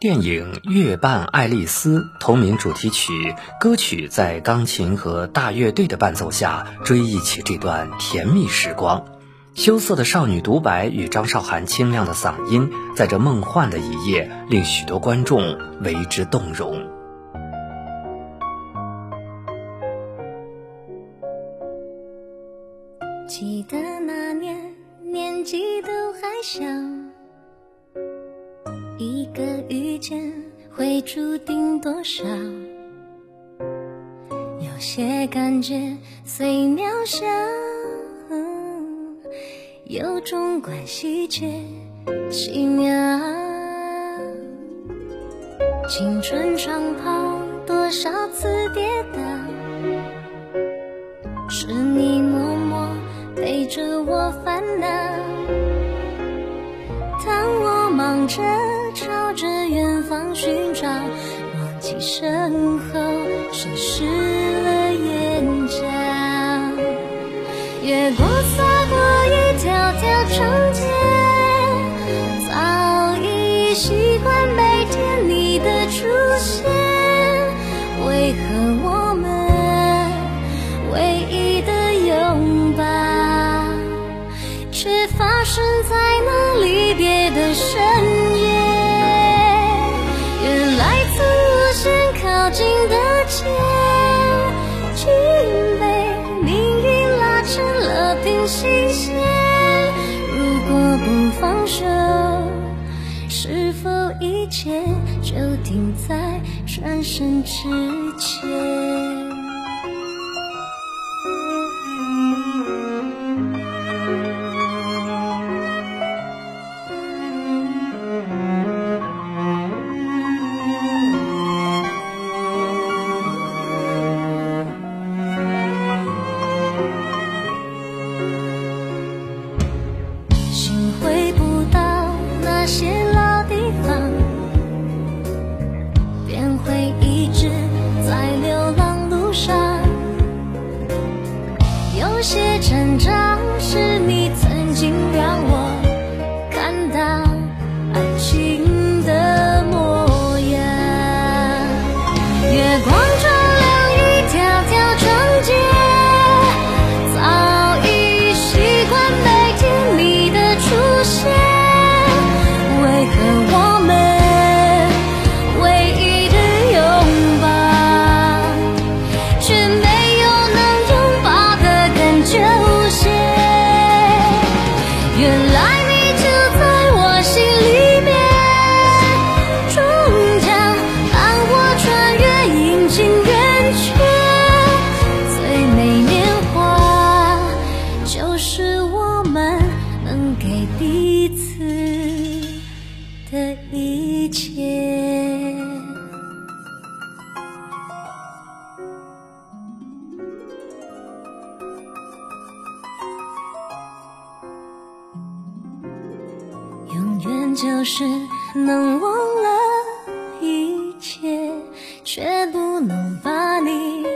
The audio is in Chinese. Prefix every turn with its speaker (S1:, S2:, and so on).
S1: 电影《月半爱丽丝》同名主题曲歌曲，在钢琴和大乐队的伴奏下，追忆起这段甜蜜时光。羞涩的少女独白与张韶涵清亮的嗓音，在这梦幻的一夜，令许多观众为之动容。
S2: 记得那年年纪都还小。一个遇见会注定多少？有些感觉虽渺小，有种关系却奇妙。青春长跑多少次跌倒，是你默默陪着我烦恼。当我忙着。着远方寻找，忘记身后湿湿了眼角。月光洒过一条条长街，早已习惯每天你的出现。为何我们唯一的拥抱，却发生在那离别的深夜？新鲜。如果不放手，是否一切就停在转身之前？书写着。原来你就在我心里面，终将伴我穿越阴晴圆缺，最美年华就是我们能给彼此的一切。就是能忘了一切，却不能把你。